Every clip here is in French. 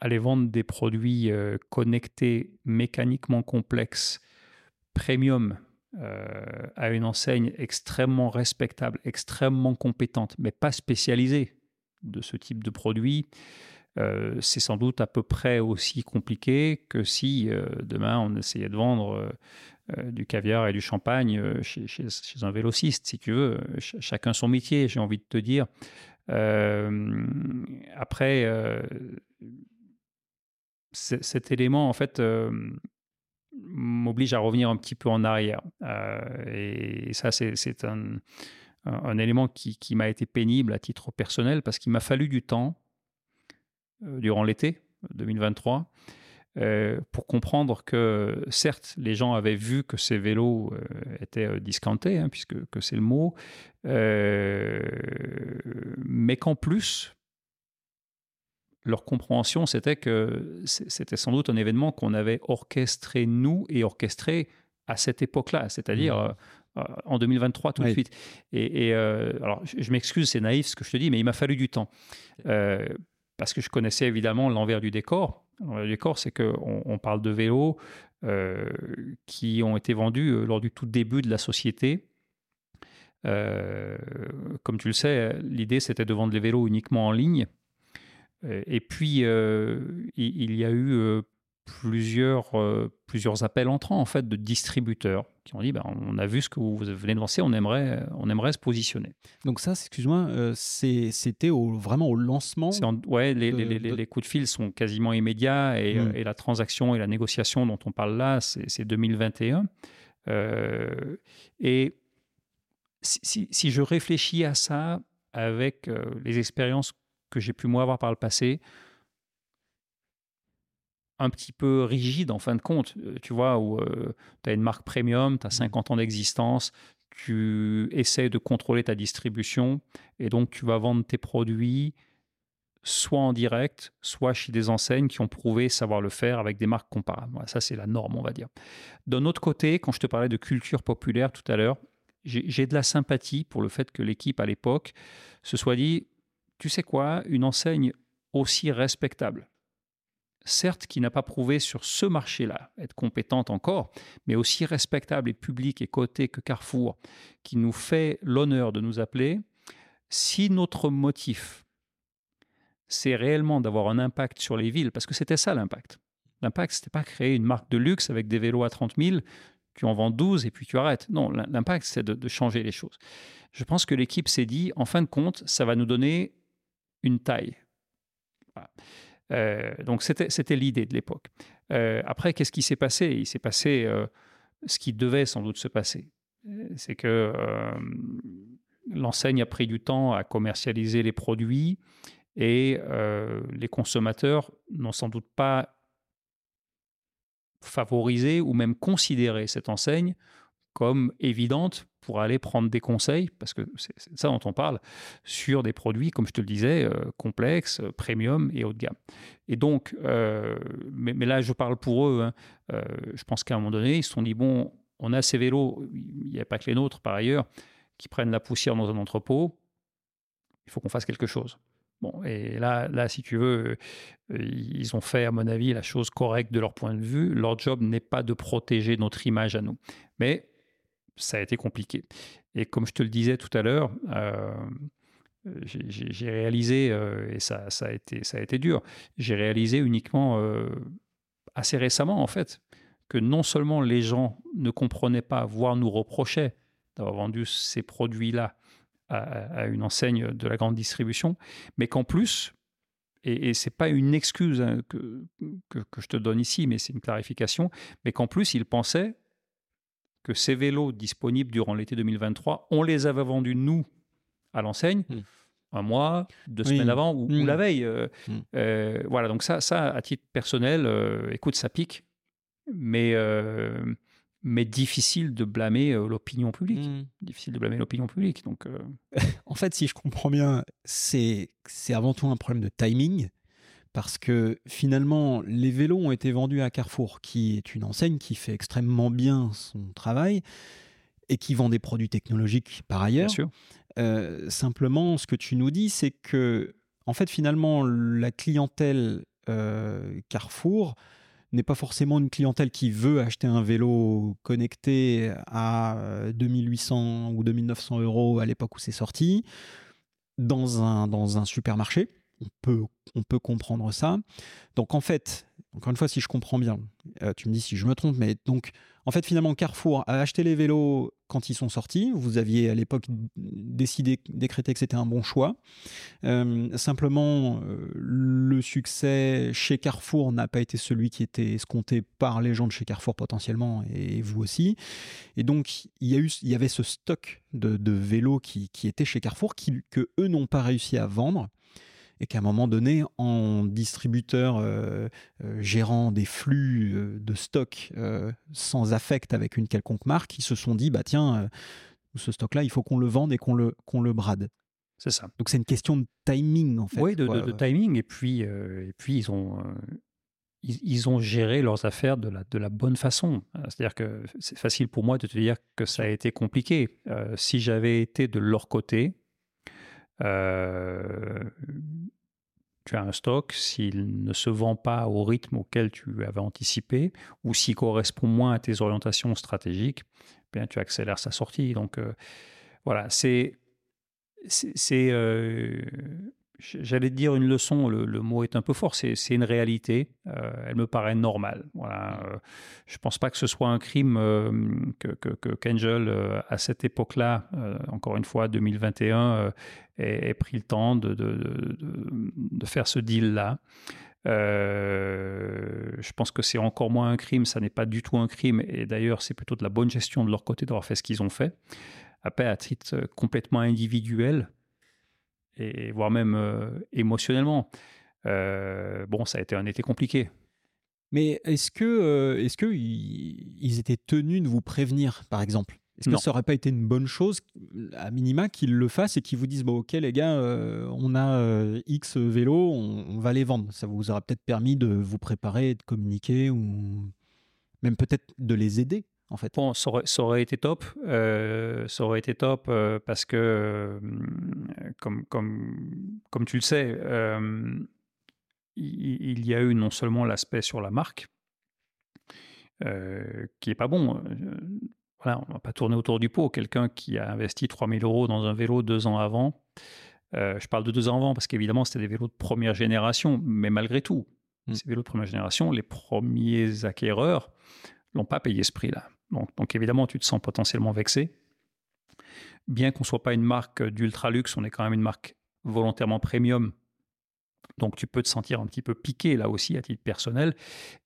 aller vendre des produits euh, connectés, mécaniquement complexes, premium, euh, à une enseigne extrêmement respectable, extrêmement compétente, mais pas spécialisée de ce type de produit, euh, c'est sans doute à peu près aussi compliqué que si demain on essayait de vendre du caviar et du champagne chez, chez, un vélociste, si tu veux. chacun son métier, j'ai envie de te dire. après, cet élément, en fait, m'oblige à revenir un petit peu en arrière. Et, ça, c'est un, élément qui, qui m'a été pénible à titre personnel parce qu'il m'a fallu du temps durant l'été 2023 pour comprendre que certes, les gens avaient vu que ces vélos étaient discountés, hein, puisque que c'est le mot, mais qu'en plus, leur compréhension, c'était que c'était sans doute un événement qu'on avait orchestré nous et orchestré à cette époque-là, c'est-à-dire mmh. euh, euh, en 2023 tout de suite. Et, euh, alors, je, m'excuse, c'est naïf ce que je te dis, mais il m'a fallu du temps. parce que je connaissais évidemment l'envers du décor. L'envers du décor, c'est qu'on on parle de vélos qui ont été vendus lors du tout début de la société. comme tu le sais, l'idée c'était de vendre les vélos uniquement en ligne. Euh, et puis, euh, il y a eu euh, plusieurs, plusieurs appels entrants en fait de distributeurs qui ont dit ben, on a vu ce que vous venez de lancer, on aimerait, on aimerait se positionner. Donc ça, excuse-moi, c'était vraiment au lancement Ouais, les, les, les, coups de fil sont quasiment immédiats et, hmm. et, la transaction et la négociation dont on parle là, c'est 2021. et si, si, je réfléchis à ça avec les expériences que j'ai pu moi avoir par le passé, un petit peu rigide en fin de compte, euh, tu vois, où euh, tu as une marque premium, tu as 50 ans d'existence, tu essaies de contrôler ta distribution et donc tu vas vendre tes produits soit en direct, soit chez des enseignes qui ont prouvé savoir le faire avec des marques comparables. ça, c'est la norme, on va dire. D'un autre côté, quand je te parlais de culture populaire tout à l'heure, j'ai de la sympathie pour le fait que l'équipe à l'époque se soit dit tu sais quoi, une enseigne aussi respectable, certes qui n'a pas prouvé sur ce marché-là être compétente encore, mais aussi respectable et publique et cotée que Carrefour, qui nous fait l'honneur de nous appeler, si notre motif, c'est réellement d'avoir un impact sur les villes, parce que c'était ça l'impact. L'impact, c'était pas créer une marque de luxe avec des vélos à 30 000, tu en vends 12 et puis tu arrêtes. Non, l'impact, c'est de, de, changer les choses. Je pense que l'équipe s'est dit, en fin de compte, ça va nous donner une taille. Euh, donc c'était l'idée de l'époque. Euh, après, qu'est-ce qui s'est passé? Il s'est passé euh, ce qui devait sans doute se passer. C'est que l'enseigne a pris du temps à commercialiser les produits et les consommateurs n'ont sans doute pas favorisé ou même considéré cette enseigne comme évidente pour aller prendre des conseils, parce que c'est ça dont on parle, sur des produits, comme je te le disais, euh, complexes, euh, premium et haut de gamme. Et donc, euh, mais, là, je parle pour eux, hein, je pense qu'à un moment donné, ils se sont dit, bon, on a ces vélos, il n'y a pas que les nôtres par ailleurs, qui prennent la poussière dans un entrepôt, il faut qu'on fasse quelque chose. Bon, et là, là, si tu veux, ils ont fait, à mon avis, la chose correcte de leur point de vue. Leur job n'est pas de protéger notre image à nous. Mais ça a été compliqué. Et comme je te le disais tout à l'heure, euh, j'ai réalisé, euh, et ça, a été, dur, j'ai réalisé uniquement euh, assez récemment, en fait, que non seulement les gens ne comprenaient pas, voire nous reprochaient d'avoir vendu ces produits-là à, une enseigne de la grande distribution, mais qu'en plus, et, et c'est pas une excuse hein, que, je te donne ici, mais c'est une clarification, mais qu'en plus ils pensaient que ces vélos disponibles durant l'été 2023, on les avait vendus, nous, à l'enseigne, hmm. un mois, deux semaines avant ou, hmm. la veille. Euh, hmm. euh, voilà, donc ça, ça, à titre personnel, euh, écoute, ça pique, mais, mais difficile de blâmer l'opinion publique. Difficile de blâmer l'opinion publique. Donc, en fait, si je comprends bien, c'est avant tout un problème de timing parce que finalement, les vélos ont été vendus à Carrefour, qui est une enseigne qui fait extrêmement bien son travail et qui vend des produits technologiques par ailleurs. Euh, simplement, ce que tu nous dis, c'est que, en fait, finalement, la clientèle Carrefour n'est pas forcément une clientèle qui veut acheter un vélo connecté à 2800 ou 2900 euros à l'époque où c'est sorti dans un, dans un supermarché. On peut, on peut comprendre ça. Donc en fait, encore une fois, si je comprends bien, euh, tu me dis si je me trompe, mais donc, en fait, finalement, Carrefour a acheté les vélos quand ils sont sortis. Vous aviez à l'époque décidé, décrété que c'était un bon choix. Euh, simplement, euh, le succès chez Carrefour n'a pas été celui qui était escompté par les gens de chez Carrefour potentiellement, et vous aussi. Et donc, il y, a eu, il y avait ce stock de, vélos qui, qui était chez Carrefour, qui, que eux n'ont pas réussi à vendre et qu'à un moment donné, en distributeur euh, euh, gérant des flux euh, de stock sans affect avec une quelconque marque, ils se sont dit, bah tiens, ce stock-là, il faut qu'on le vende et qu'on le, qu'on le brade. C'est ça. Donc c'est une question de timing en fait. Oui, de, timing. Et puis, et puis ils ont, ils, ont géré leurs affaires de la, de la bonne façon. C'est-à-dire que c'est facile pour moi de te dire que ça a été compliqué. si j'avais été de leur côté, euh, tu as un stock, s'il ne se vend pas au rythme auquel tu avais anticipé, ou s'il correspond moins à tes orientations stratégiques, eh bien tu accélères sa sortie. Donc euh, voilà, c'est c'est euh, J'allais dire une leçon, le, mot est un peu fort, c'est une réalité, euh, elle me paraît normale. Voilà. Euh, je ne pense pas que ce soit un crime euh, que, que, qu'Angel, à cette époque-là, encore une fois, 2021, ait, pris le temps de, faire ce deal-là. je pense que c'est encore moins un crime, ça n'est pas du tout un crime, et d'ailleurs c'est plutôt de la bonne gestion de leur côté d'avoir fait ce qu'ils ont fait. Après, à titre complètement individuel, et voire même euh, émotionnellement. Euh, bon, ça a été un été compliqué. Mais est-ce que, euh, est-ce que ils étaient tenus de vous prévenir, par exemple? Est-ce que ça n'aurait pas été une bonne chose, à minima, qu'ils le fassent et qu'ils vous disent bon, ok les gars, on a X vélos, on, va les vendre. Ça vous aura peut-être permis de vous préparer, de communiquer ou même peut-être de les aider en fait. Bon, ça aurait, été top. Euh, ça aurait été top euh, parce que, euh, comme, comme, comme tu le sais, il, y a eu non seulement l'aspect sur la marque, qui est pas bon. voilà, on va pas tourner autour du pot. Quelqu'un qui a investi 3000 euros dans un vélo deux ans avant, je parle de deux ans avant parce qu'évidemment, c'était des vélos de première génération, mais malgré tout, mmh. ces vélos de première génération, les premiers acquéreurs n'ont pas payé ce prix-là. Donc, évidemment, tu te sens potentiellement vexé. Bien qu'on ne soit pas une marque d'ultra luxe, on est quand même une marque volontairement premium. Donc tu peux te sentir un petit peu piqué là aussi à titre personnel.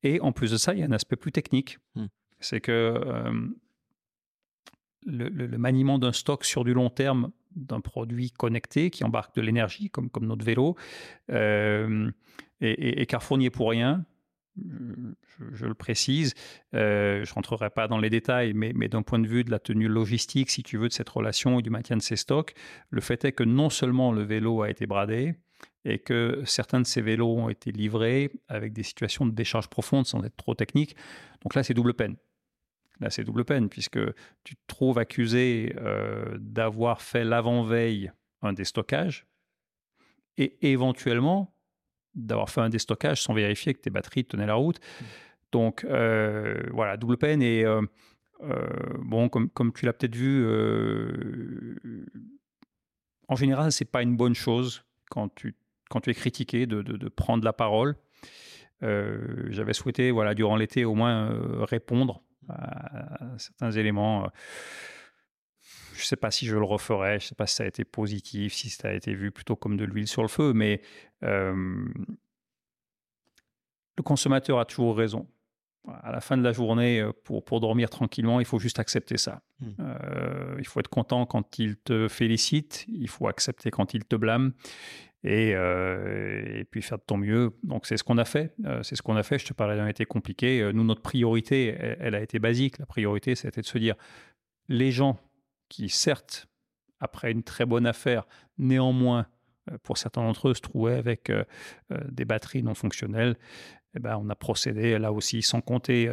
Et en plus de ça, il y a un aspect plus technique. Hmm. C'est que euh, le, maniement d'un stock sur du long terme d'un produit connecté qui embarque de l'énergie, comme, comme notre vélo, euh, et, et, Carrefour n'y est pour rien je, le précise, euh, je ne rentrerai pas dans les détails, mais, mais d'un point de vue de la tenue logistique, si tu veux, de cette relation et du maintien de ces stocks, le fait est que non seulement le vélo a été bradé, et que certains de ces vélos ont été livrés avec des situations de décharge profonde sans être trop technique. Donc là, c'est double peine. Là, c'est double peine, puisque tu te trouves accusé euh, d'avoir fait l'avant-veille un déstockage, et éventuellement d'avoir fait un déstockage sans vérifier que tes batteries tenaient la route. Mmh. Donc euh, voilà, double peine. Et euh, euh, bon, comme, comme tu l'as peut-être vu, en général, c'est pas une bonne chose quand tu, quand tu es critiqué de, de, prendre la parole. J'avais souhaité, voilà, durant l'été, au moins répondre à, certains éléments je ne sais pas si je le referais, je ne sais pas si ça a été positif, si ça a été vu plutôt comme de l'huile sur le feu, mais le consommateur a toujours raison. À la fin de la journée, euh, pour, pour dormir tranquillement, il faut juste accepter ça. Mmh. Euh, il faut être content quand il te félicite, il faut accepter quand il te blâme. Et, euh, et, puis faire de ton mieux. Donc c'est ce qu'on a fait. c'est ce qu'on a fait. Je te parlais d'un été compliqué. Nous, notre priorité, elle, elle, a été basique. La priorité, c'était de se dire, les gens qui, certes, après une très bonne affaire, néanmoins, euh, pour certains d'entre eux, se trouvaient avec euh, euh, des batteries non fonctionnelles, eh ben, on a procédé là aussi, sans compter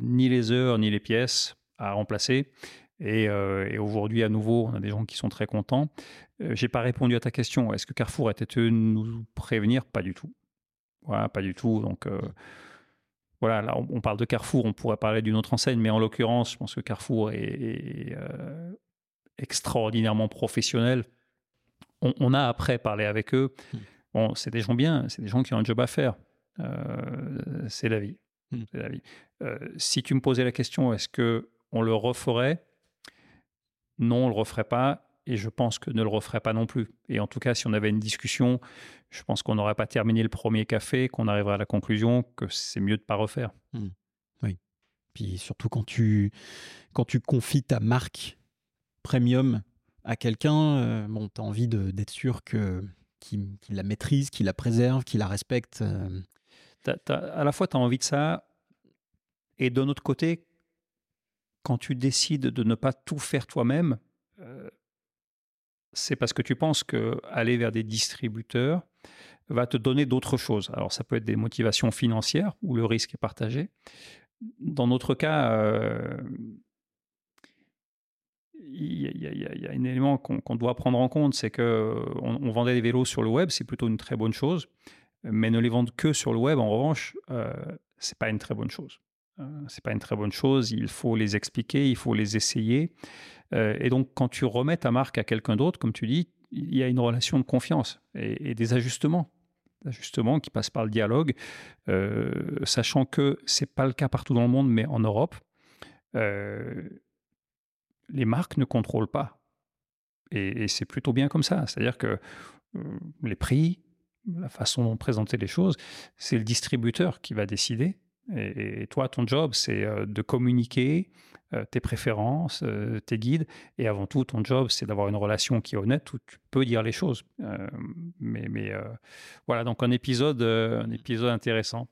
ni les heures ni les pièces à remplacer. Et, aujourd'hui, à nouveau, on a des gens qui sont très contents. J'ai pas répondu à ta question. Est-ce que Carrefour était tenu nous prévenir? Pas du tout. Voilà, pas du tout. Donc voilà, là, on, parle de Carrefour, on pourrait parler d'une autre enseigne, mais en l'occurrence, je pense que Carrefour est, extraordinairement professionnel. On, a après parlé avec eux. Hmm. Bon, c'est des gens bien, c'est des gens qui ont un job à faire. c'est la vie. Hmm. La vie. si tu me posais la question, est-ce que on le referait? Non, on le referait pas et je pense que ne le referait pas non plus. Et en tout cas, si on avait une discussion, je pense qu'on n'aurait pas terminé le premier café, qu'on arriverait à la conclusion que c'est mieux de ne pas refaire. Mmh. Oui. Puis surtout quand tu, quand tu confies ta marque premium à quelqu'un, euh, bon, tu as envie d'être sûr que qu'il la maîtrise, qu'il la préserve, qu'il la respecte. Euh. à la fois, tu as envie de ça, et d'un autre côté, quand tu décides de ne pas tout faire toi-même, c'est parce que tu penses que aller vers des distributeurs va te donner d'autres choses. Alors ça peut être des motivations financières où le risque est partagé. Dans notre cas, il y, a un élément qu'on doit prendre en compte, c'est que on, vendait des vélos sur le web, c'est plutôt une très bonne chose, mais ne les vendre que sur le web, en revanche, euh, c'est pas une très bonne chose. Euh, c'est pas une très bonne chose. Il faut les expliquer, il faut les essayer. Euh, et donc, quand tu remets ta marque à quelqu'un d'autre, comme tu dis, il y a une relation de confiance et, des ajustements ajustements qui passent par le dialogue, euh, sachant que c'est pas le cas partout dans le monde, mais en Europe, les marques ne contrôlent pas. Et, c'est plutôt bien comme ça. C'est-à-dire que les prix, la façon dont présenter les choses, c'est le distributeur qui va décider. Et, toi, ton job, c'est euh, de communiquer euh, tes préférences, euh, tes guides. Et avant tout, ton job, c'est d'avoir une relation qui est honnête où tu peux dire les choses. mais mais voilà, donc un épisode, un épisode intéressant.